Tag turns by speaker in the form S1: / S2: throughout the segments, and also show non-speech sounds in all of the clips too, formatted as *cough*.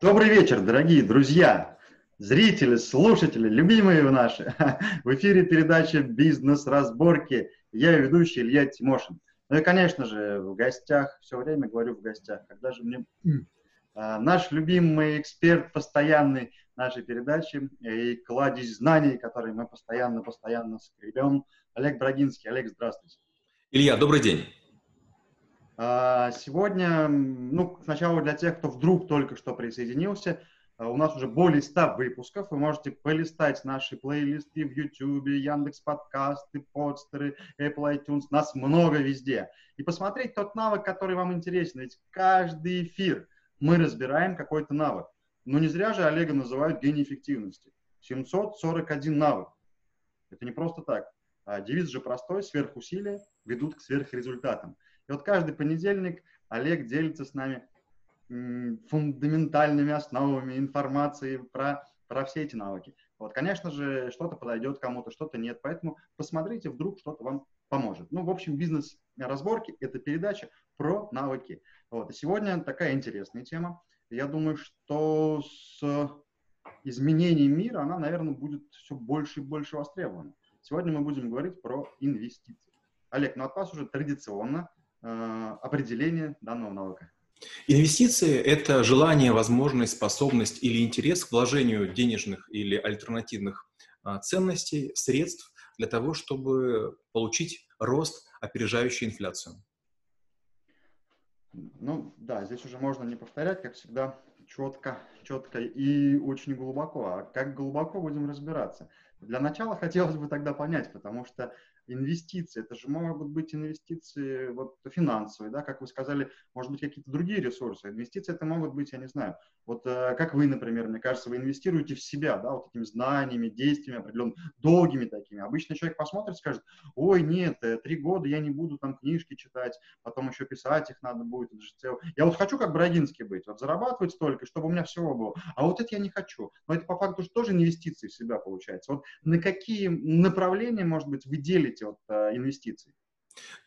S1: Добрый вечер, дорогие друзья, зрители, слушатели, любимые наши. *laughs* В эфире передача «Бизнес-разборки». Я ведущий Илья Тимошин. Ну и, конечно же, в гостях, все время говорю в гостях, когда же мне... А, наш любимый эксперт, постоянный нашей передачи и кладезь знаний, которые мы постоянно-постоянно скребем, Олег Брагинский. Олег, здравствуйте.
S2: Илья, добрый день.
S1: А, сегодня, ну, сначала для тех, кто вдруг только что присоединился, а, у нас уже более 100 выпусков. Вы можете полистать наши плейлисты в YouTube, Яндекс подкасты, подстеры, Apple iTunes. Нас много везде. И посмотреть тот навык, который вам интересен. Ведь каждый эфир мы разбираем какой-то навык. Но не зря же Олега называют гений эффективности. 741 навык. Это не просто так. А девиз же простой. Сверхусилия ведут к сверхрезультатам. И вот каждый понедельник Олег делится с нами фундаментальными основами информации про, про все эти навыки. Вот, конечно же, что-то подойдет кому-то, что-то нет. Поэтому посмотрите, вдруг что-то вам поможет. Ну, в общем, бизнес-разборки – это передача про навыки. Вот. И сегодня такая интересная тема. Я думаю, что с изменением мира она, наверное, будет все больше и больше востребована. Сегодня мы будем говорить про инвестиции. Олег, ну от вас уже традиционно определение данного навыка?
S2: Инвестиции – это желание, возможность, способность или интерес к вложению денежных или альтернативных а, ценностей, средств для того, чтобы получить рост, опережающий инфляцию.
S1: Ну да, здесь уже можно не повторять, как всегда, четко, четко и очень глубоко. А как глубоко будем разбираться? Для начала хотелось бы тогда понять, потому что инвестиции, это же могут быть инвестиции вот финансовые, да, как вы сказали, может быть, какие-то другие ресурсы. Инвестиции это могут быть, я не знаю, вот э, как вы, например, мне кажется, вы инвестируете в себя, да, вот этими знаниями, действиями определенными, долгими такими. Обычно человек посмотрит, скажет, ой, нет, э, три года я не буду там книжки читать, потом еще писать их надо будет. Я вот хочу как Брагинский быть, вот зарабатывать столько, чтобы у меня всего было, а вот это я не хочу. Но это по факту же тоже инвестиции в себя получается. Вот на какие направления, может быть, вы делите эти вот э, инвестиции.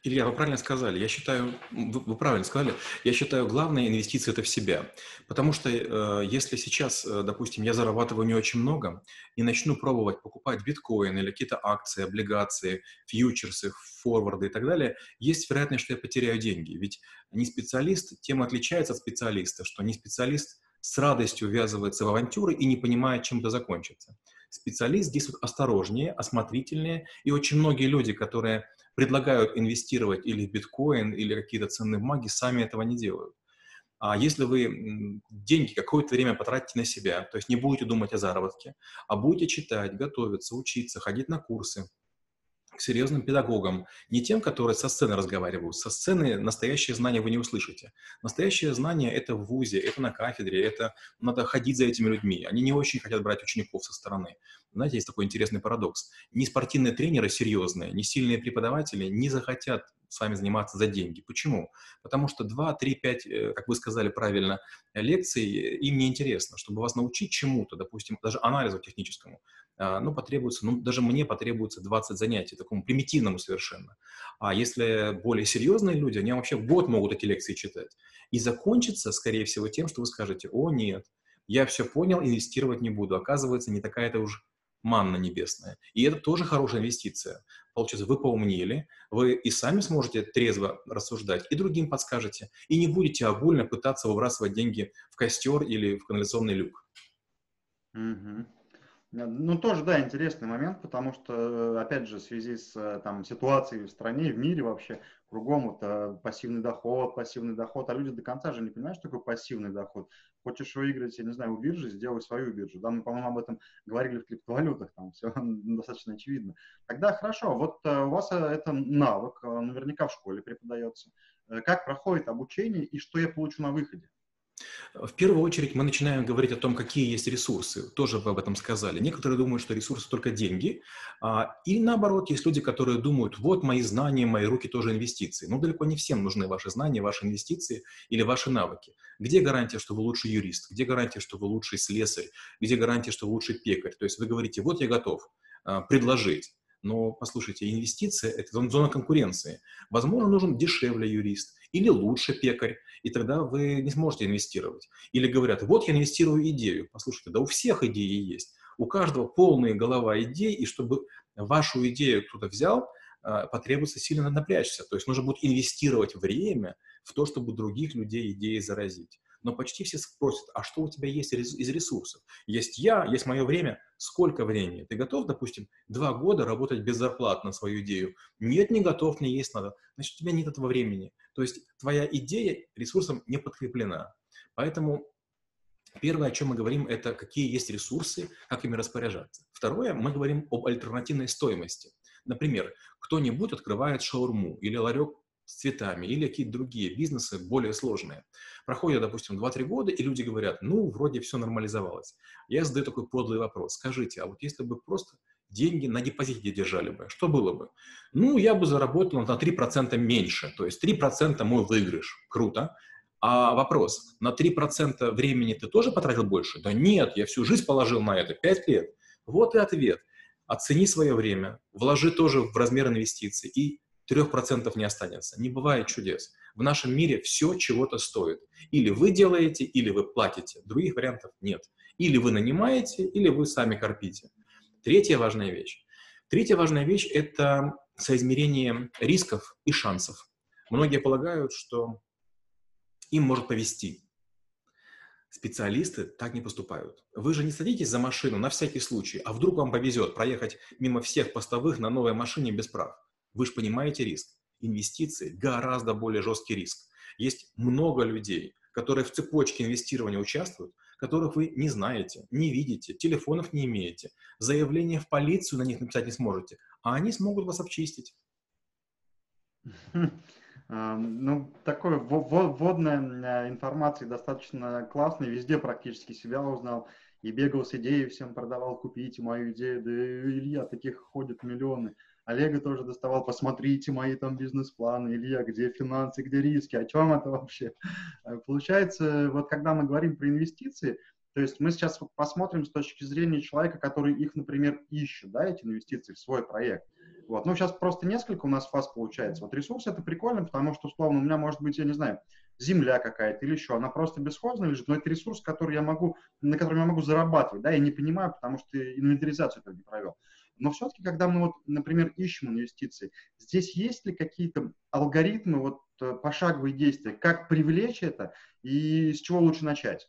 S2: Илья, вы правильно сказали. Я считаю, вы, правильно сказали. Я считаю, главная инвестиция это в себя. Потому что э, если сейчас, э, допустим, я зарабатываю не очень много и начну пробовать покупать биткоин или какие-то акции, облигации, фьючерсы, форварды и так далее, есть вероятность, что я потеряю деньги. Ведь не специалист, тем отличается от специалиста, что не специалист с радостью ввязывается в авантюры и не понимает, чем это закончится. Специалист действует осторожнее, осмотрительнее, и очень многие люди, которые предлагают инвестировать или в биткоин, или какие-то ценные бумаги, сами этого не делают. А если вы деньги какое-то время потратите на себя, то есть не будете думать о заработке, а будете читать, готовиться, учиться, ходить на курсы, к серьезным педагогам, не тем, которые со сцены разговаривают. Со сцены настоящее знание вы не услышите. Настоящее знание — это в ВУЗе, это на кафедре, это надо ходить за этими людьми. Они не очень хотят брать учеников со стороны. Знаете, есть такой интересный парадокс. Ни спортивные тренеры серьезные, ни сильные преподаватели не захотят с вами заниматься за деньги. Почему? Потому что 2, 3, 5, как вы сказали правильно, лекций им не интересно. Чтобы вас научить чему-то, допустим, даже анализу техническому, ну, потребуется, ну, даже мне потребуется 20 занятий, такому примитивному совершенно. А если более серьезные люди, они вообще год могут эти лекции читать. И закончится, скорее всего, тем, что вы скажете, о, нет, я все понял, инвестировать не буду. Оказывается, не такая-то уж манна небесная. И это тоже хорошая инвестиция. Получается, вы поумнели, вы и сами сможете трезво рассуждать, и другим подскажете, и не будете огульно пытаться выбрасывать деньги в костер или в канализационный люк.
S1: Mm-hmm. Ну, тоже, да, интересный момент, потому что, опять же, в связи с э, там, ситуацией в стране, в мире вообще, кругом вот э, пассивный доход, пассивный доход, а люди до конца же не понимают, что такое пассивный доход. Хочешь выиграть, я не знаю, у биржи, сделай свою биржу. Да, мы, по-моему, об этом говорили в криптовалютах, там все *laughs* достаточно очевидно. Тогда хорошо, вот э, у вас это навык, наверняка в школе преподается. Как проходит обучение и что я получу на выходе?
S2: В первую очередь мы начинаем говорить о том, какие есть ресурсы. Тоже вы об этом сказали. Некоторые думают, что ресурсы только деньги. А, и наоборот, есть люди, которые думают, вот мои знания, мои руки тоже инвестиции. Но далеко не всем нужны ваши знания, ваши инвестиции или ваши навыки. Где гарантия, что вы лучший юрист? Где гарантия, что вы лучший слесарь? Где гарантия, что вы лучший пекарь? То есть вы говорите, вот я готов а, предложить. Но, послушайте, инвестиция – это зона конкуренции. Возможно, нужен дешевле юрист или лучше пекарь, и тогда вы не сможете инвестировать. Или говорят, вот я инвестирую идею. Послушайте, да у всех идеи есть. У каждого полная голова идей, и чтобы вашу идею кто-то взял, а, потребуется сильно напрячься. То есть нужно будет инвестировать время в то, чтобы других людей идеи заразить но почти все спросят, а что у тебя есть из ресурсов? Есть я, есть мое время. Сколько времени? Ты готов, допустим, два года работать без зарплат на свою идею? Нет, не готов, мне есть надо. Значит, у тебя нет этого времени. То есть твоя идея ресурсом не подкреплена. Поэтому Первое, о чем мы говорим, это какие есть ресурсы, как ими распоряжаться. Второе, мы говорим об альтернативной стоимости. Например, кто-нибудь открывает шаурму или ларек с цветами или какие-то другие бизнесы более сложные. Проходит, допустим, 2-3 года, и люди говорят, ну, вроде все нормализовалось. Я задаю такой подлый вопрос. Скажите, а вот если бы просто деньги на депозите держали бы, что было бы? Ну, я бы заработал на 3% меньше, то есть 3% мой выигрыш. Круто. А вопрос, на 3% времени ты тоже потратил больше? Да нет, я всю жизнь положил на это, 5 лет. Вот и ответ. Оцени свое время, вложи тоже в размер инвестиций и 3% не останется. Не бывает чудес. В нашем мире все чего-то стоит. Или вы делаете, или вы платите. Других вариантов нет. Или вы нанимаете, или вы сами корпите. Третья важная вещь. Третья важная вещь – это соизмерение рисков и шансов. Многие полагают, что им может повезти. Специалисты так не поступают. Вы же не садитесь за машину на всякий случай, а вдруг вам повезет проехать мимо всех постовых на новой машине без прав. Вы же понимаете риск. Инвестиции – гораздо более жесткий риск. Есть много людей, которые в цепочке инвестирования участвуют, которых вы не знаете, не видите, телефонов не имеете, заявление в полицию на них написать не сможете, а они смогут вас обчистить. *laughs*
S1: Ну, такой вводная информация достаточно классная, везде практически себя узнал и бегал с идеей, всем продавал, купите мою идею, да Илья, таких ходят миллионы. Олега тоже доставал, посмотрите мои там бизнес-планы, Илья, где финансы, где риски, о чем это вообще? Э, получается, вот когда мы говорим про инвестиции, то есть мы сейчас посмотрим с точки зрения человека, который их, например, ищет, да, эти инвестиции в свой проект. Вот. Ну, сейчас просто несколько у нас фаз получается. Вот ресурс это прикольно, потому что, условно, у меня может быть, я не знаю, земля какая-то или еще, она просто бесхозная лежит, но это ресурс, который я могу, на котором я могу зарабатывать, да, я не понимаю, потому что инвентаризацию этого не провел. Но все-таки, когда мы, вот, например, ищем инвестиции, здесь есть ли какие-то алгоритмы, вот, э, пошаговые действия, как привлечь это и с чего лучше начать?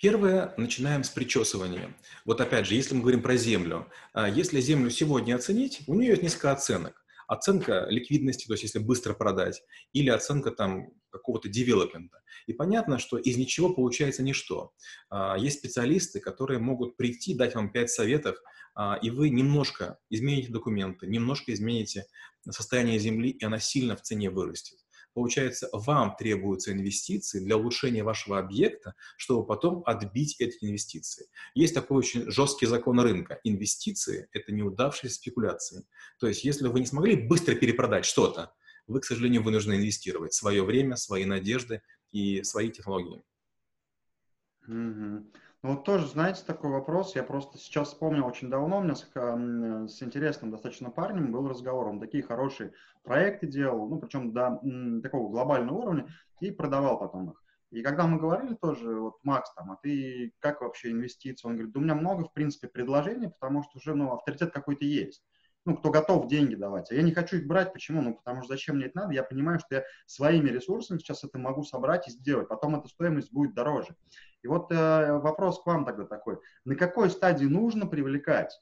S2: Первое, начинаем с причесывания. Вот опять же, если мы говорим про землю, а, если землю сегодня оценить, у нее есть несколько оценок. Оценка ликвидности, то есть если быстро продать, или оценка там какого-то девелопмента. И понятно, что из ничего получается ничто. А, есть специалисты, которые могут прийти, дать вам 5 советов, а, и вы немножко измените документы, немножко измените состояние земли, и она сильно в цене вырастет. Получается, вам требуются инвестиции для улучшения вашего объекта, чтобы потом отбить эти инвестиции. Есть такой очень жесткий закон рынка. Инвестиции – это неудавшиеся спекуляции. То есть, если вы не смогли быстро перепродать что-то, вы, к сожалению, вынуждены инвестировать свое время, свои надежды и свои технологии.
S1: Mm-hmm. Ну вот тоже, знаете, такой вопрос, я просто сейчас вспомнил очень давно, у меня с, с интересным достаточно парнем был разговор, он такие хорошие проекты делал, ну причем до такого глобального уровня, и продавал потом их. И когда мы говорили тоже, вот, Макс, там, а ты как вообще инвестиции? Он говорит, да у меня много, в принципе, предложений, потому что уже, ну, авторитет какой-то есть ну, кто готов деньги давать. А я не хочу их брать. Почему? Ну, потому что зачем мне это надо? Я понимаю, что я своими ресурсами сейчас это могу собрать и сделать. Потом эта стоимость будет дороже. И вот э, вопрос к вам тогда такой. На какой стадии нужно привлекать?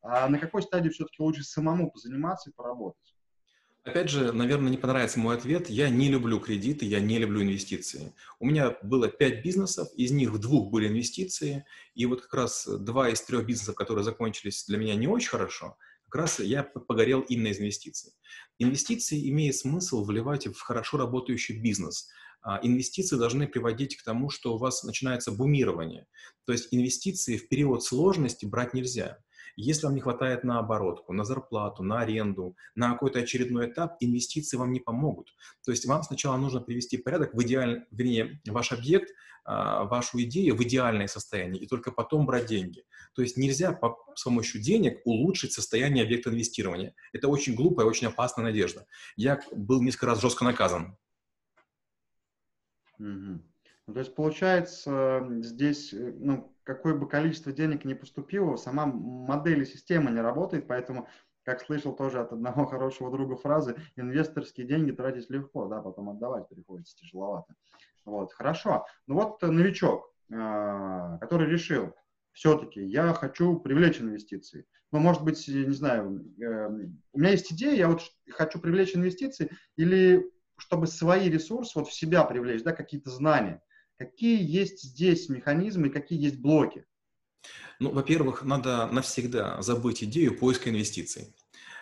S1: А на какой стадии все-таки лучше самому позаниматься и поработать?
S2: Опять же, наверное, не понравится мой ответ. Я не люблю кредиты, я не люблю инвестиции. У меня было пять бизнесов, из них в двух были инвестиции. И вот как раз два из трех бизнесов, которые закончились для меня не очень хорошо – как раз я погорел именно из инвестиций. Инвестиции имеет смысл вливать в хорошо работающий бизнес. А инвестиции должны приводить к тому, что у вас начинается бумирование. То есть инвестиции в период сложности брать нельзя. Если вам не хватает на оборотку, на зарплату, на аренду, на какой-то очередной этап, инвестиции вам не помогут. То есть вам сначала нужно привести порядок в идеальный, вернее, ваш объект, а, вашу идею в идеальное состояние, и только потом брать деньги. То есть нельзя по, с помощью денег улучшить состояние объекта инвестирования. Это очень глупая, очень опасная надежда. Я был несколько раз жестко наказан.
S1: Угу. Ну, то есть получается здесь, э, ну, какое бы количество денег не поступило, сама модель и система не работает, поэтому, как слышал тоже от одного *laughs* хорошего друга фразы, инвесторские деньги тратить легко, да, потом отдавать приходится тяжеловато. Вот, хорошо. Ну вот новичок, а, который решил, все-таки я хочу привлечь инвестиции. Ну, может быть, не знаю, у меня есть идея, я вот хочу привлечь инвестиции, или чтобы свои ресурсы вот в себя привлечь, да, какие-то знания. Какие есть здесь механизмы, какие есть блоки?
S2: Ну, во-первых, надо навсегда забыть идею поиска инвестиций.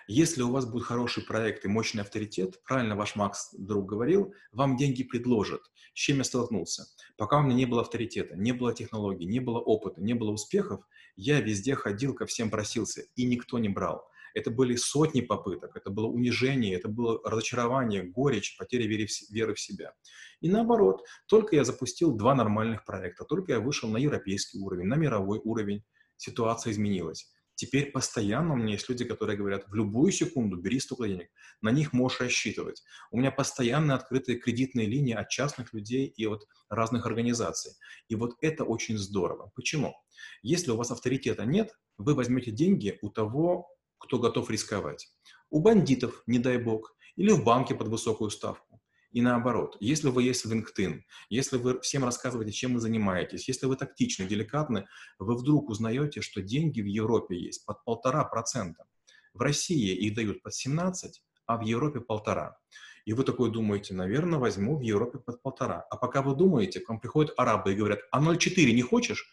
S2: Если у вас будет хороший проект и мощный авторитет, правильно ваш Макс друг говорил, вам деньги предложат. С чем я столкнулся? Пока у меня не было авторитета, не было технологий, не было опыта, не было успехов, я везде ходил, ко всем просился, и никто не брал. Это были сотни попыток, это было унижение, это было разочарование, горечь, потеря веры в, веры в себя. И наоборот, только я запустил два нормальных проекта, только я вышел на европейский уровень, на мировой уровень, ситуация изменилась. Теперь постоянно у меня есть люди, которые говорят, в любую секунду бери столько денег, на них можешь рассчитывать. У меня постоянно открытые кредитные линии от частных людей и от разных организаций. И вот это очень здорово. Почему? Если у вас авторитета нет, вы возьмете деньги у того, кто готов рисковать. У бандитов, не дай бог, или в банке под высокую ставку. И наоборот, если вы есть в LinkedIn, если вы всем рассказываете, чем вы занимаетесь, если вы тактичны, деликатны, вы вдруг узнаете, что деньги в Европе есть под полтора процента. В России их дают под 17, а в Европе полтора. И вы такой думаете, наверное, возьму в Европе под полтора. А пока вы думаете, к вам приходят арабы и говорят, а 0,4 не хочешь?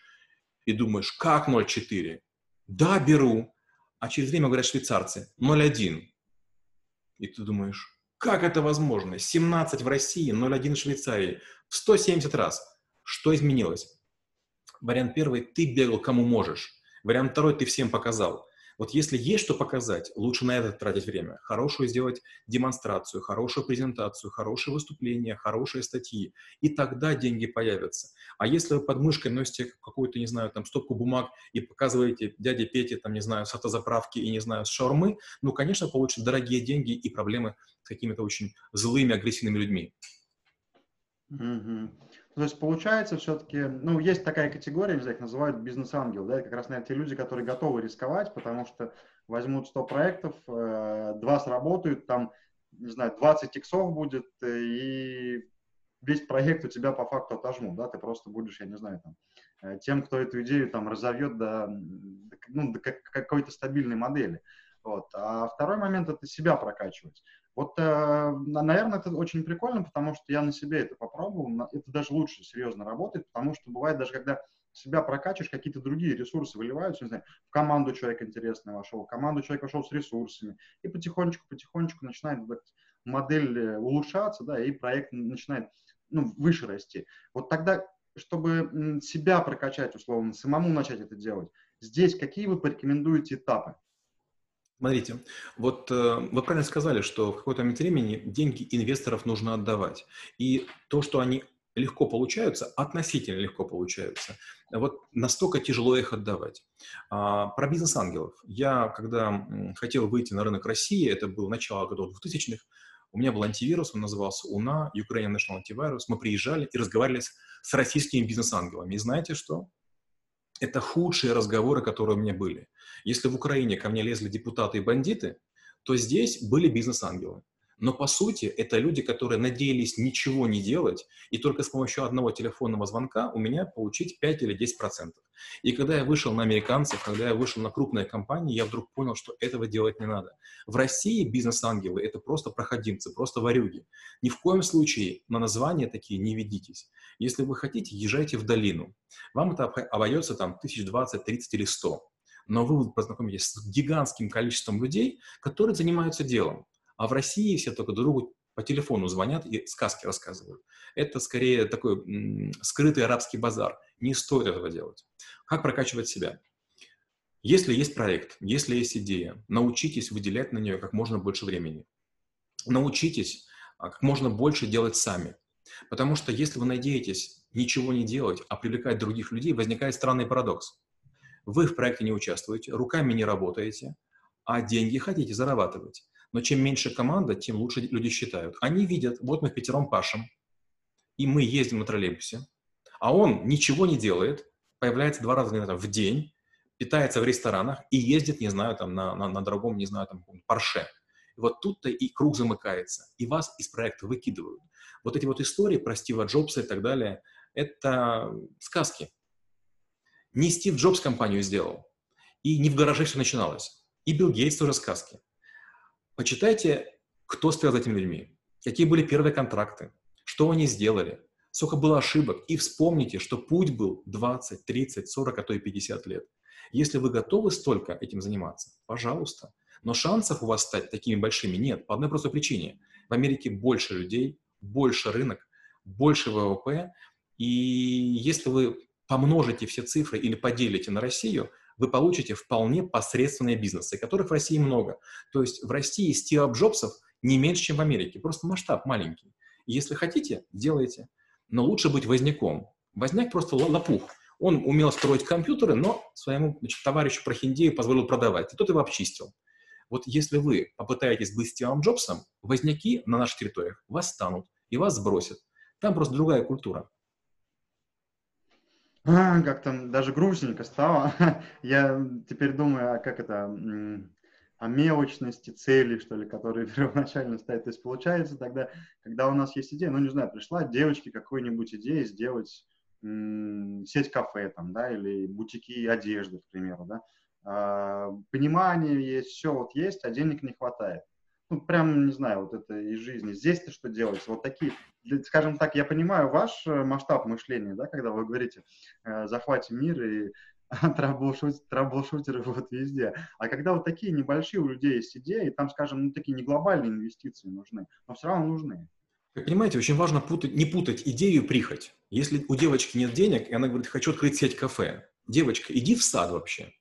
S2: И думаешь, как 0,4? Да, беру а через время говорят швейцарцы 0,1. И ты думаешь, как это возможно? 17 в России, 0,1 в Швейцарии. В 170 раз. Что изменилось? Вариант первый, ты бегал кому можешь. Вариант второй, ты всем показал. Вот если есть что показать, лучше на это тратить время. Хорошую сделать демонстрацию, хорошую презентацию, хорошее выступление, хорошие статьи. И тогда деньги появятся. А если вы под мышкой носите какую-то, не знаю, там, стопку бумаг и показываете дяде Пете, там, не знаю, с автозаправки и, не знаю, с шаурмы, ну, конечно, получат дорогие деньги и проблемы с какими-то очень злыми, агрессивными людьми.
S1: Mm-hmm. То есть получается все-таки, ну, есть такая категория, не знаю, их называют бизнес-ангел, да, как раз, наверное, те люди, которые готовы рисковать, потому что возьмут 100 проектов, э, два сработают, там, не знаю, 20 иксов будет, э, и весь проект у тебя по факту отожмут, да, ты просто будешь, я не знаю, там, э, тем, кто эту идею там разовьет до, ну, до какой-то стабильной модели. Вот. А второй момент – это себя прокачивать. Вот, э, наверное, это очень прикольно, потому что я на себе это попробовал. Это даже лучше серьезно работает, потому что бывает даже, когда себя прокачиваешь, какие-то другие ресурсы выливаются, не знаю, в команду человек интересный вошел, в команду человек вошел с ресурсами, и потихонечку-потихонечку начинает модель э, улучшаться, да, и проект начинает ну, выше расти. Вот тогда, чтобы себя прокачать, условно, самому начать это делать, здесь какие вы порекомендуете этапы?
S2: Смотрите, вот э, вы правильно сказали, что в какой-то момент времени деньги инвесторов нужно отдавать. И то, что они легко получаются, относительно легко получаются, вот настолько тяжело их отдавать. А, про бизнес-ангелов. Я, когда хотел выйти на рынок России, это было начало годов 2000-х, у меня был антивирус, он назывался УНА, Ukrainian National Antivirus. Мы приезжали и разговаривали с, с российскими бизнес-ангелами. И знаете что? Это худшие разговоры, которые у меня были. Если в Украине ко мне лезли депутаты и бандиты, то здесь были бизнес-ангелы. Но по сути это люди, которые надеялись ничего не делать и только с помощью одного телефонного звонка у меня получить 5 или 10 процентов. И когда я вышел на американцев, когда я вышел на крупные компании, я вдруг понял, что этого делать не надо. В России бизнес-ангелы — это просто проходимцы, просто варюги. Ни в коем случае на названия такие не ведитесь. Если вы хотите, езжайте в долину. Вам это обойдется там тысяч двадцать, тридцать или сто. Но вы познакомитесь с гигантским количеством людей, которые занимаются делом. А в России все только другу по телефону звонят и сказки рассказывают. Это скорее такой скрытый арабский базар. Не стоит этого делать. Как прокачивать себя? Если есть проект, если есть идея, научитесь выделять на нее как можно больше времени. Научитесь а, как можно больше делать сами. Потому что если вы надеетесь ничего не делать, а привлекать других людей, возникает странный парадокс. Вы в проекте не участвуете, руками не работаете, а деньги хотите зарабатывать. Но чем меньше команда, тем лучше люди считают. Они видят, вот мы пятером пашем, и мы ездим на троллейбусе, а он ничего не делает, появляется два раза в день, питается в ресторанах и ездит, не знаю, там на, на, на дорогом, не знаю, там, Порше. И вот тут-то и круг замыкается, и вас из проекта выкидывают. Вот эти вот истории про Стива Джобса и так далее, это сказки. Не Стив Джобс компанию сделал, и не в гараже все начиналось. И Билл Гейтс тоже сказки. Почитайте, кто стоял за этими людьми, какие были первые контракты, что они сделали, сколько было ошибок, и вспомните, что путь был 20, 30, 40, а то и 50 лет. Если вы готовы столько этим заниматься, пожалуйста. Но шансов у вас стать такими большими нет, по одной простой причине. В Америке больше людей, больше рынок, больше ВВП, и если вы помножите все цифры или поделите на Россию, вы получите вполне посредственные бизнесы, которых в России много. То есть в России Стива Джобсов не меньше, чем в Америке, просто масштаб маленький. Если хотите, делайте. Но лучше быть возняком. Возняк просто лопух. Он умел строить компьютеры, но своему значит, товарищу Прохиндею позволил продавать. И тот его обчистил. Вот если вы попытаетесь быть Стивом Джобсом, возняки на наших территориях восстанут и вас сбросят. Там просто другая культура.
S1: А, как-то даже грустненько стало. *laughs* Я теперь думаю, а как это, о мелочности цели, что ли, которые *laughs* первоначально ставят. То есть получается тогда, когда у нас есть идея, ну, не знаю, пришла девочке какой-нибудь идея сделать сеть кафе там, да, или бутики одежды, к примеру, да, а, понимание есть, все вот есть, а денег не хватает. Ну, прям, не знаю, вот это из жизни. Здесь-то что делать? Вот такие, скажем так, я понимаю ваш э, масштаб мышления, да, когда вы говорите, э, захватим мир и *laughs* траблшутеры вот везде. А когда вот такие небольшие у людей есть идеи, там, скажем, ну, такие не глобальные инвестиции нужны, но все равно нужны.
S2: Вы понимаете, очень важно путать, не путать идею и прихоть. Если у девочки нет денег, и она говорит, хочу открыть сеть кафе. Девочка, иди в сад вообще.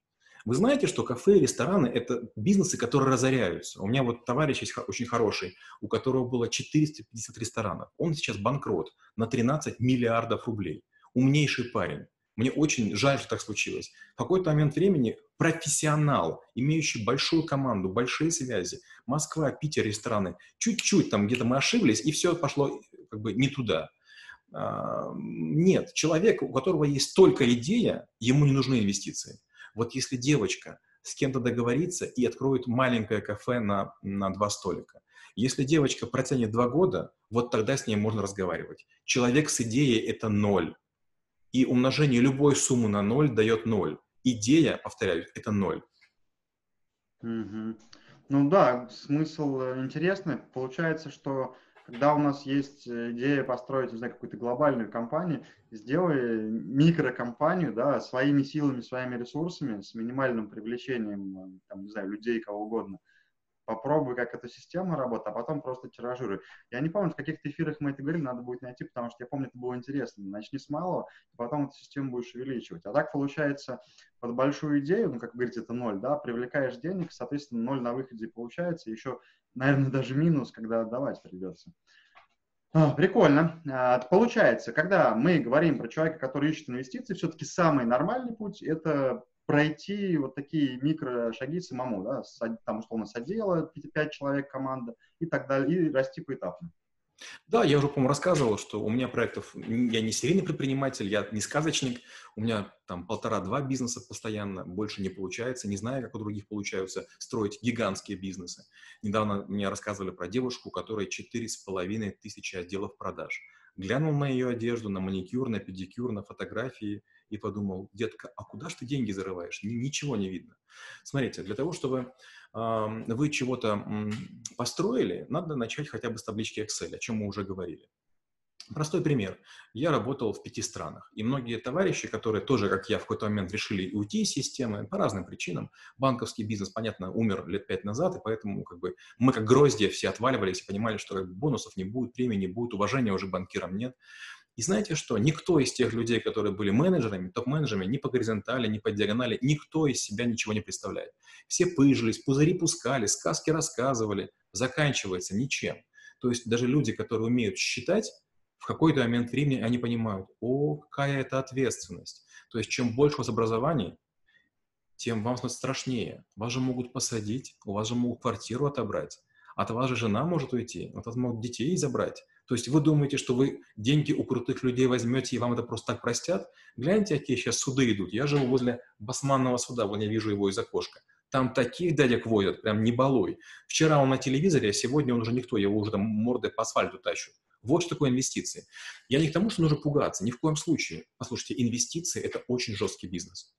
S2: Вы знаете, что кафе и рестораны – это бизнесы, которые разоряются. У меня вот товарищ есть очень хороший, у которого было 450 ресторанов. Он сейчас банкрот на 13 миллиардов рублей. Умнейший парень. Мне очень жаль, что так случилось. В какой-то момент времени профессионал, имеющий большую команду, большие связи, Москва, Питер, рестораны, чуть-чуть там где-то мы ошиблись, и все пошло как бы не туда. А, нет, человек, у которого есть только идея, ему не нужны инвестиции. Вот если девочка с кем-то договорится и откроет маленькое кафе на, на два столика, если девочка протянет два года, вот тогда с ней можно разговаривать. Человек с идеей – это ноль. И умножение любой суммы на ноль дает ноль. Идея, повторяю, это ноль.
S1: Угу. Ну да, смысл э, интересный. Получается, что когда у нас есть э, идея построить, не знаю, какую-то глобальную компанию, сделай микрокомпанию, да, своими силами, своими ресурсами, с минимальным привлечением, э, там, не знаю, людей, кого угодно – попробуй, как эта система работает, а потом просто тиражируй. Я не помню, в каких эфирах мы это говорили, надо будет найти, потому что я помню, это было интересно. Начни с малого, и потом эту систему будешь увеличивать. А так получается, под большую идею, ну, как вы говорите, это ноль, да, привлекаешь денег, соответственно, ноль на выходе получается, еще, наверное, даже минус, когда отдавать придется. А, прикольно. А, получается, когда мы говорим про человека, который ищет инвестиции, все-таки самый нормальный путь – это пройти вот такие микрошаги самому, да, с, там, условно, с отдела 5 человек команда и так далее, и расти поэтапно.
S2: Да, я уже, по-моему, рассказывал, что у меня проектов, я не серийный предприниматель, я не сказочник, у меня там полтора-два бизнеса постоянно, больше не получается, не знаю, как у других получаются строить гигантские бизнесы. Недавно мне рассказывали про девушку, у которой четыре с половиной тысячи отделов продаж. Глянул на ее одежду, на маникюр, на педикюр, на фотографии – и подумал, детка, а куда ж ты деньги зарываешь? Ничего не видно. Смотрите, для того, чтобы вы чего-то построили, надо начать хотя бы с таблички Excel, о чем мы уже говорили. Простой пример. Я работал в пяти странах, и многие товарищи, которые тоже, как я, в какой-то момент решили уйти из системы по разным причинам, банковский бизнес, понятно, умер лет пять назад, и поэтому как бы, мы как гроздья все отваливались и понимали, что как бы, бонусов не будет, премий не будет, уважения уже банкирам нет. И знаете что? Никто из тех людей, которые были менеджерами, топ-менеджерами, ни по горизонтали, ни по диагонали, никто из себя ничего не представляет. Все пыжились, пузыри пускали, сказки рассказывали. Заканчивается ничем. То есть даже люди, которые умеют считать, в какой-то момент времени они понимают, о, какая это ответственность. То есть чем больше у вас образований, тем вам становится страшнее. Вас же могут посадить, у вас же могут квартиру отобрать, от вас же жена может уйти, от вас могут детей забрать. То есть вы думаете, что вы деньги у крутых людей возьмете и вам это просто так простят? Гляньте, какие сейчас суды идут. Я живу возле Басманного суда, вон я вижу его из окошка. Там таких дядек возят, прям не балуй. Вчера он на телевизоре, а сегодня он уже никто, его уже там морды по асфальту тащат. Вот что такое инвестиции. Я не к тому, что нужно пугаться, ни в коем случае. Послушайте, инвестиции – это очень жесткий бизнес.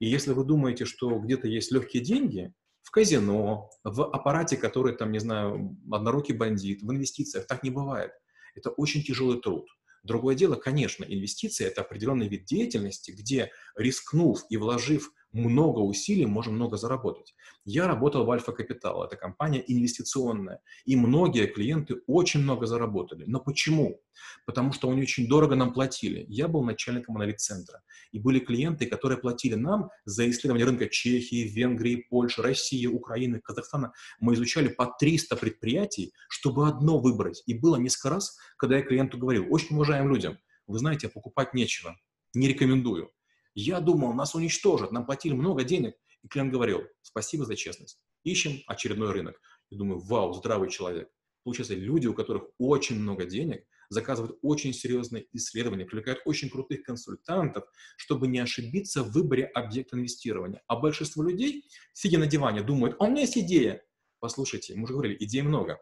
S2: И если вы думаете, что где-то есть легкие деньги, в казино, в аппарате, который там, не знаю, однорукий бандит, в инвестициях, так не бывает. Это очень тяжелый труд. Другое дело, конечно, инвестиции – это определенный вид деятельности, где, рискнув и вложив много усилий, можем много заработать. Я работал в Альфа Капитал, это компания инвестиционная, и многие клиенты очень много заработали. Но почему? Потому что они очень дорого нам платили. Я был начальником аналитцентра, и были клиенты, которые платили нам за исследование рынка Чехии, Венгрии, Польши, России, Украины, Казахстана. Мы изучали по 300 предприятий, чтобы одно выбрать. И было несколько раз, когда я клиенту говорил, очень уважаемым людям, вы знаете, покупать нечего, не рекомендую. Я думал, нас уничтожат, нам платили много денег. И клиент говорил, спасибо за честность. Ищем очередной рынок. И думаю, вау, здравый человек. Получается, люди, у которых очень много денег, заказывают очень серьезные исследования, привлекают очень крутых консультантов, чтобы не ошибиться в выборе объекта инвестирования. А большинство людей, сидя на диване, думают, а у меня есть идея. Послушайте, мы уже говорили, идей много.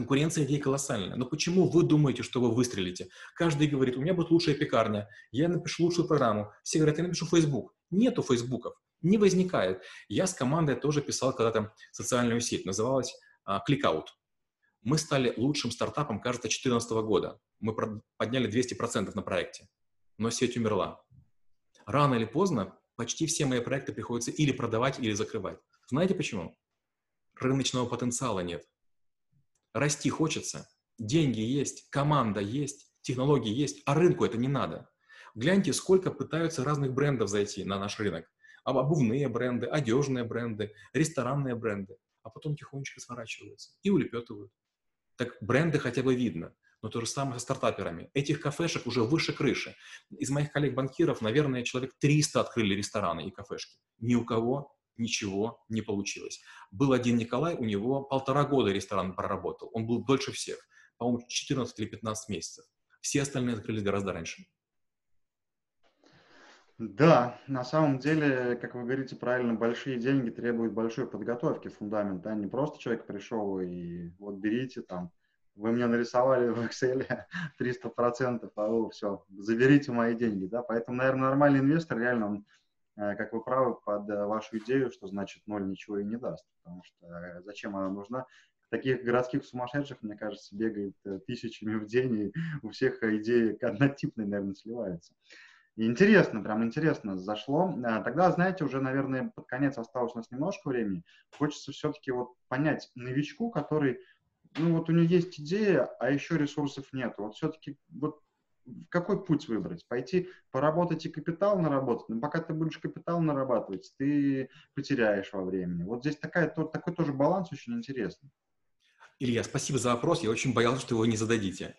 S2: Конкуренция идей колоссальная. Но почему вы думаете, что вы выстрелите? Каждый говорит, у меня будет лучшая пекарня, я напишу лучшую программу. Все говорят, я напишу Facebook. Нету Фейсбуков, не возникает. Я с командой тоже писал когда-то социальную сеть, называлась а, ClickOut. Мы стали лучшим стартапом, кажется, 2014 года. Мы подняли 200% на проекте, но сеть умерла. Рано или поздно почти все мои проекты приходится или продавать, или закрывать. Знаете почему? Рыночного потенциала нет. Расти хочется, деньги есть, команда есть, технологии есть, а рынку это не надо. Гляньте, сколько пытаются разных брендов зайти на наш рынок. Обувные бренды, одежные бренды, ресторанные бренды. А потом тихонечко сворачиваются и улепетывают. Так бренды хотя бы видно. Но то же самое со стартаперами. Этих кафешек уже выше крыши. Из моих коллег-банкиров, наверное, человек 300 открыли рестораны и кафешки. Ни у кого ничего не получилось. Был один Николай, у него полтора года ресторан проработал. Он был дольше всех. По-моему, 14 или 15 месяцев. Все остальные открылись гораздо раньше.
S1: Да, на самом деле, как вы говорите правильно, большие деньги требуют большой подготовки, фундамент, да, не просто человек пришел и вот берите там, вы мне нарисовали в Excel 300%, а о, все, заберите мои деньги, да, поэтому, наверное, нормальный инвестор реально, он как вы правы, под э, вашу идею, что значит ноль ничего и не даст, потому что э, зачем она нужна? Таких городских сумасшедших, мне кажется, бегает тысячами в день, и у всех идеи однотипные, наверное, сливаются. интересно, прям интересно зашло. Тогда, знаете, уже, наверное, под конец осталось у нас немножко времени. Хочется все-таки вот понять новичку, который, ну вот у него есть идея, а еще ресурсов нет. Вот все-таки вот какой путь выбрать? Пойти поработать и капитал наработать, но пока ты будешь капитал нарабатывать, ты потеряешь во времени. Вот здесь такая, такой тоже баланс очень интересный.
S2: Илья, спасибо за вопрос. Я очень боялся, что его не зададите.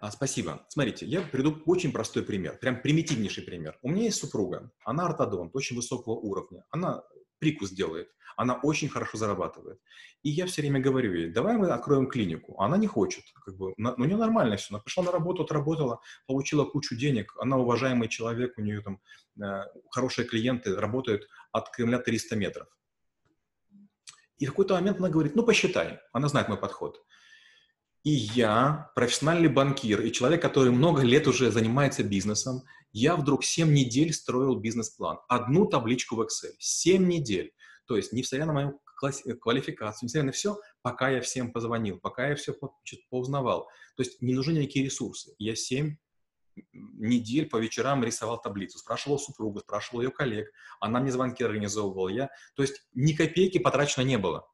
S2: А, спасибо. Смотрите, я приду очень простой пример, прям примитивнейший пример. У меня есть супруга, она ортодонт, очень высокого уровня. Она прикус делает. Она очень хорошо зарабатывает. И я все время говорю ей, давай мы откроем клинику. Она не хочет. Как бы, ну, у нее нормально все. Она пришла на работу, отработала, получила кучу денег. Она уважаемый человек, у нее там э, хорошие клиенты, работают от Кремля 300 метров. И в какой-то момент она говорит, ну посчитай. Она знает мой подход. И я, профессиональный банкир и человек, который много лет уже занимается бизнесом, я вдруг 7 недель строил бизнес-план. Одну табличку в Excel. 7 недель. То есть, несмотря на мою квалификацию, несмотря на все, пока я всем позвонил, пока я все поузнавал. То есть, не нужны никакие ресурсы. Я 7 недель по вечерам рисовал таблицу, спрашивал супругу, спрашивал ее коллег, она мне звонки организовывала, я, то есть ни копейки потрачено не было.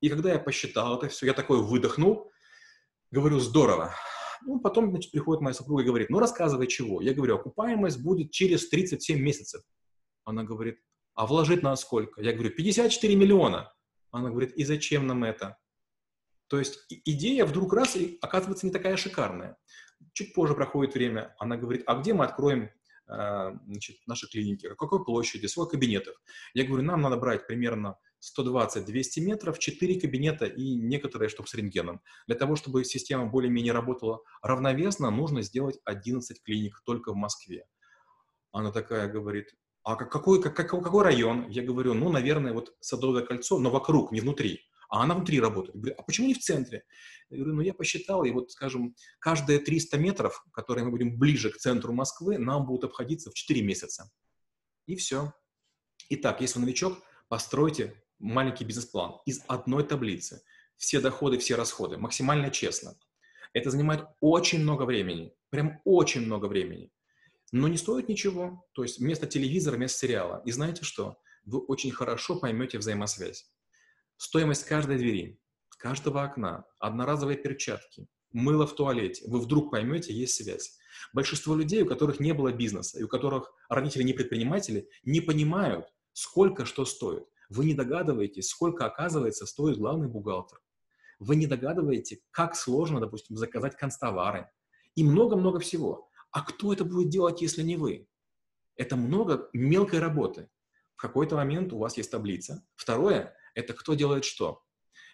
S2: И когда я посчитал это все, я такой выдохнул, говорю, здорово, Ну, потом, значит, приходит моя супруга и говорит, ну, рассказывай чего. Я говорю, окупаемость будет через 37 месяцев. Она говорит, а вложить на сколько? Я говорю, 54 миллиона. Она говорит, и зачем нам это? То есть идея вдруг раз и оказывается не такая шикарная. Чуть позже проходит время, она говорит, а где мы откроем э, значит, наши клиники, какой площади, сколько кабинетов? Я говорю, нам надо брать примерно 120-200 метров, 4 кабинета и некоторые, чтобы с рентгеном. Для того, чтобы система более-менее работала равновесно, нужно сделать 11 клиник только в Москве. Она такая говорит, а какой, как, какой район? Я говорю, ну, наверное, вот Садовое кольцо, но вокруг, не внутри. А она внутри работает. Я говорю, а почему не в центре? Я говорю, ну, я посчитал, и вот, скажем, каждые 300 метров, которые мы будем ближе к центру Москвы, нам будут обходиться в 4 месяца. И все. Итак, если вы новичок, постройте маленький бизнес-план из одной таблицы. Все доходы, все расходы, максимально честно. Это занимает очень много времени, прям очень много времени, но не стоит ничего. То есть вместо телевизора, вместо сериала. И знаете что? Вы очень хорошо поймете взаимосвязь. Стоимость каждой двери, каждого окна, одноразовые перчатки, мыло в туалете. Вы вдруг поймете, есть связь. Большинство людей, у которых не было бизнеса, и у которых родители не предприниматели, не понимают, сколько что стоит. Вы не догадываетесь, сколько, оказывается, стоит главный бухгалтер. Вы не догадываете, как сложно, допустим, заказать констовары. И много-много всего. А кто это будет делать, если не вы? Это много мелкой работы. В какой-то момент у вас есть таблица. Второе – это кто делает что.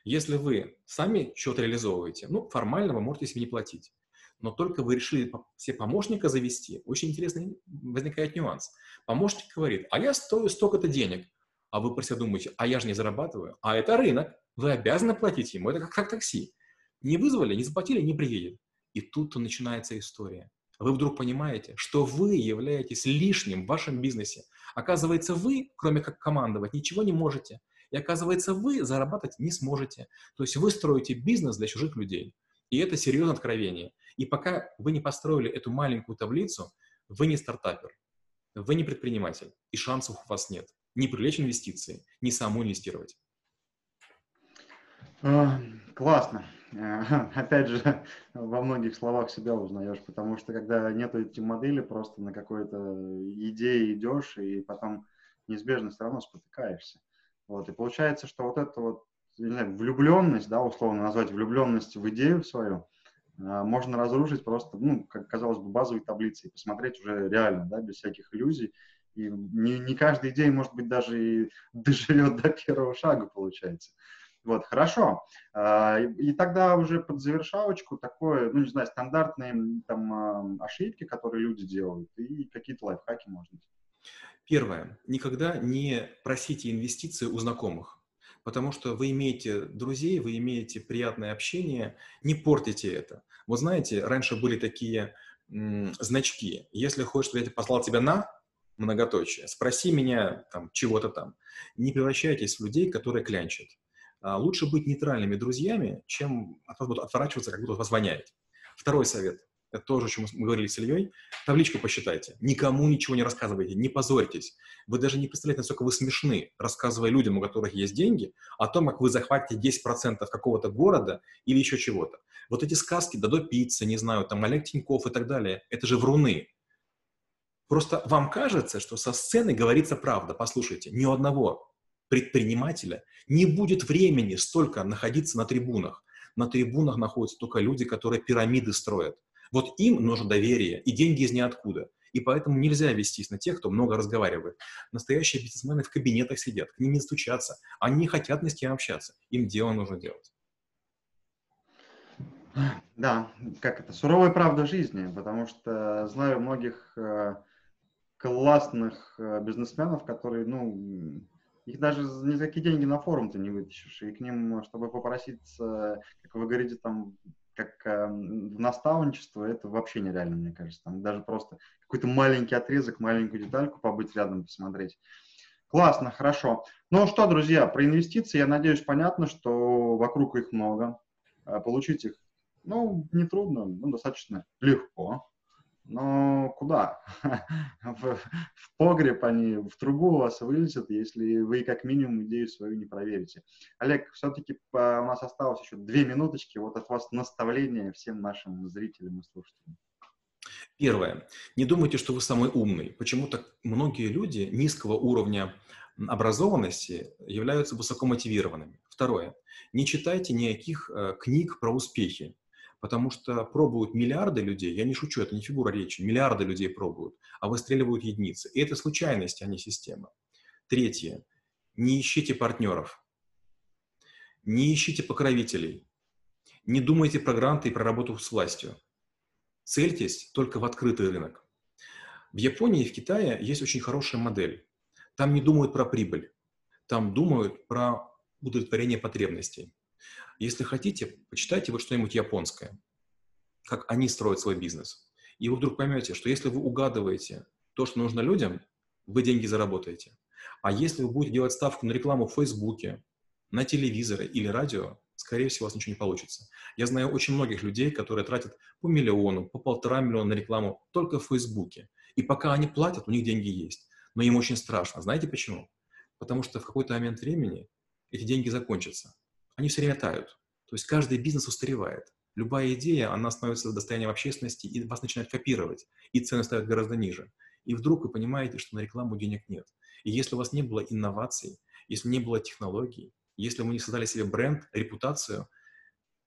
S2: Если вы сами что-то реализовываете, ну, формально вы можете себе не платить. Но только вы решили все помощника завести, очень интересный возникает нюанс. Помощник говорит, а я стою столько-то денег а вы про себя думаете, а я же не зарабатываю, а это рынок, вы обязаны платить ему, это как, как такси. Не вызвали, не заплатили, не приедет. И тут-то начинается история. Вы вдруг понимаете, что вы являетесь лишним в вашем бизнесе. Оказывается, вы, кроме как командовать, ничего не можете. И оказывается, вы зарабатывать не сможете. То есть вы строите бизнес для чужих людей. И это серьезное откровение. И пока вы не построили эту маленькую таблицу, вы не стартапер, вы не предприниматель, и шансов у вас нет не привлечь инвестиции, не саму инвестировать.
S1: А, классно. *laughs* Опять же, *laughs* во многих словах себя узнаешь, потому что когда нет этой модели, просто на какой-то идее идешь, и потом неизбежно все равно спотыкаешься. Вот, и получается, что вот это вот, не знаю, влюбленность, да, условно назвать влюбленность в идею свою, а, можно разрушить просто, ну, как казалось бы, базовой таблицей, посмотреть уже реально, да, без всяких иллюзий, и не, не каждый день, может быть, даже и *laughs* доживет до первого шага, получается. Вот, хорошо. А, и тогда уже под завершалочку такое, ну, не знаю, стандартные там а, ошибки, которые люди делают, и какие-то лайфхаки, может.
S2: Первое. Никогда не просите инвестиции у знакомых, потому что вы имеете друзей, вы имеете приятное общение, не портите это. Вот знаете, раньше были такие м, значки. Если хочешь, я послал тебя на, многоточие. Спроси меня там чего-то там. Не превращайтесь в людей, которые клянчат. А, лучше быть нейтральными друзьями, чем от вас будут отворачиваться, как будто вас воняет. Второй совет. Это тоже, о чем мы говорили с Ильей. Табличку посчитайте. Никому ничего не рассказывайте, не позорьтесь. Вы даже не представляете, насколько вы смешны, рассказывая людям, у которых есть деньги, о том, как вы захватите 10% какого-то города или еще чего-то. Вот эти сказки, Дадо Пицца, не знаю, там Олег Тиньков и так далее, это же вруны. Просто вам кажется, что со сцены говорится правда. Послушайте, ни у одного предпринимателя не будет времени столько находиться на трибунах. На трибунах находятся только люди, которые пирамиды строят. Вот им нужно доверие и деньги из ниоткуда. И поэтому нельзя вестись на тех, кто много разговаривает. Настоящие бизнесмены в кабинетах сидят, к ним не стучаться. Они не хотят ни с кем общаться. Им дело нужно делать.
S1: Да, как это, суровая правда жизни, потому что знаю многих э, классных э, бизнесменов, которые, ну, их даже ни за какие деньги на форум ты не вытащишь. И к ним, чтобы попроситься, как вы говорите, там, как э, в наставничество, это вообще нереально, мне кажется. Там даже просто какой-то маленький отрезок, маленькую детальку побыть рядом, посмотреть. Классно, хорошо. Ну что, друзья, про инвестиции, я надеюсь, понятно, что вокруг их много. Э, получить их, ну, нетрудно, ну, достаточно легко. Но куда? *laughs* в, в погреб они, в трубу вас вылетят, если вы как минимум идею свою не проверите. Олег, все-таки у нас осталось еще две минуточки, вот от вас наставление всем нашим зрителям и слушателям.
S2: Первое. Не думайте, что вы самый умный. Почему-то многие люди низкого уровня образованности являются высокомотивированными. Второе. Не читайте никаких э, книг про успехи, потому что пробуют миллиарды людей, я не шучу, это не фигура речи, миллиарды людей пробуют, а выстреливают единицы. И это случайность, а не система. Третье. Не ищите партнеров, не ищите покровителей, не думайте про гранты и про работу с властью. Цельтесь только в открытый рынок. В Японии и в Китае есть очень хорошая модель. Там не думают про прибыль, там думают про удовлетворение потребностей. Если хотите, почитайте вот что-нибудь японское, как они строят свой бизнес. И вы вдруг поймете, что если вы угадываете то, что нужно людям, вы деньги заработаете. А если вы будете делать ставку на рекламу в Фейсбуке, на телевизоре или радио, скорее всего, у вас ничего не получится. Я знаю очень многих людей, которые тратят по миллиону, по полтора миллиона на рекламу только в Фейсбуке. И пока они платят, у них деньги есть. Но им очень страшно. Знаете почему? Потому что в какой-то момент времени эти деньги закончатся. Они все время тают. То есть каждый бизнес устаревает. Любая идея, она становится достоянием общественности, и вас начинают копировать, и цены ставят гораздо ниже. И вдруг вы понимаете, что на рекламу денег нет. И если у вас не было инноваций, если не было технологий, если вы не создали себе бренд, репутацию,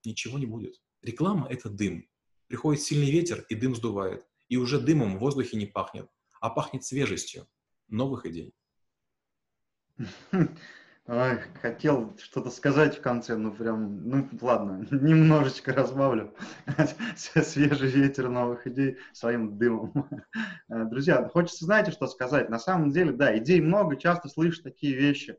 S2: ничего не будет. Реклама — это дым. Приходит сильный ветер, и дым сдувает. И уже дымом в воздухе не пахнет, а пахнет свежестью новых идей. *laughs*
S1: Ой, хотел что-то сказать в конце, но прям, ну ладно, *laughs* немножечко разбавлю *laughs* свежий ветер новых идей своим дымом. *laughs* Друзья, хочется, знаете, что сказать? На самом деле, да, идей много, часто слышишь такие вещи.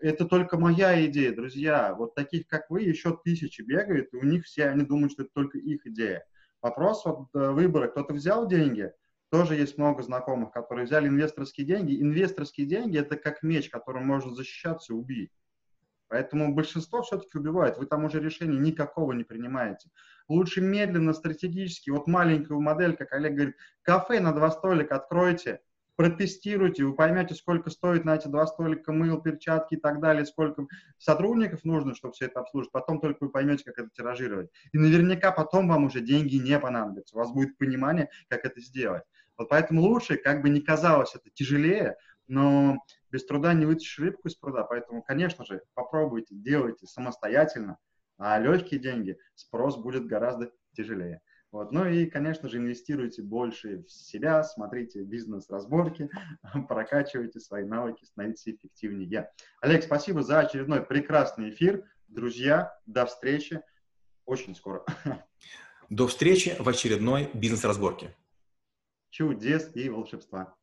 S1: Это только моя идея, друзья. Вот таких, как вы, еще тысячи бегают, и у них все, они думают, что это только их идея. Вопрос вот э, выбора. Кто-то взял деньги, тоже есть много знакомых, которые взяли инвесторские деньги. Инвесторские деньги – это как меч, которым можно защищаться и убить. Поэтому большинство все-таки убивает. Вы там уже решения никакого не принимаете. Лучше медленно, стратегически. Вот маленькую модель, как Олег говорит, кафе на два столика откройте, протестируйте, вы поймете, сколько стоит на эти два столика мыл, перчатки и так далее, сколько сотрудников нужно, чтобы все это обслужить. Потом только вы поймете, как это тиражировать. И наверняка потом вам уже деньги не понадобятся. У вас будет понимание, как это сделать. Вот поэтому лучше, как бы не казалось это тяжелее, но без труда не вытащишь рыбку из пруда. Поэтому, конечно же, попробуйте, делайте самостоятельно, а легкие деньги спрос будет гораздо тяжелее. Вот. Ну и, конечно же, инвестируйте больше в себя, смотрите бизнес-разборки, *laughs* прокачивайте свои навыки, становитесь эффективнее. Олег, спасибо за очередной прекрасный эфир. Друзья, до встречи очень скоро. *laughs*
S2: До встречи в очередной бизнес-разборке
S1: чудес и волшебства.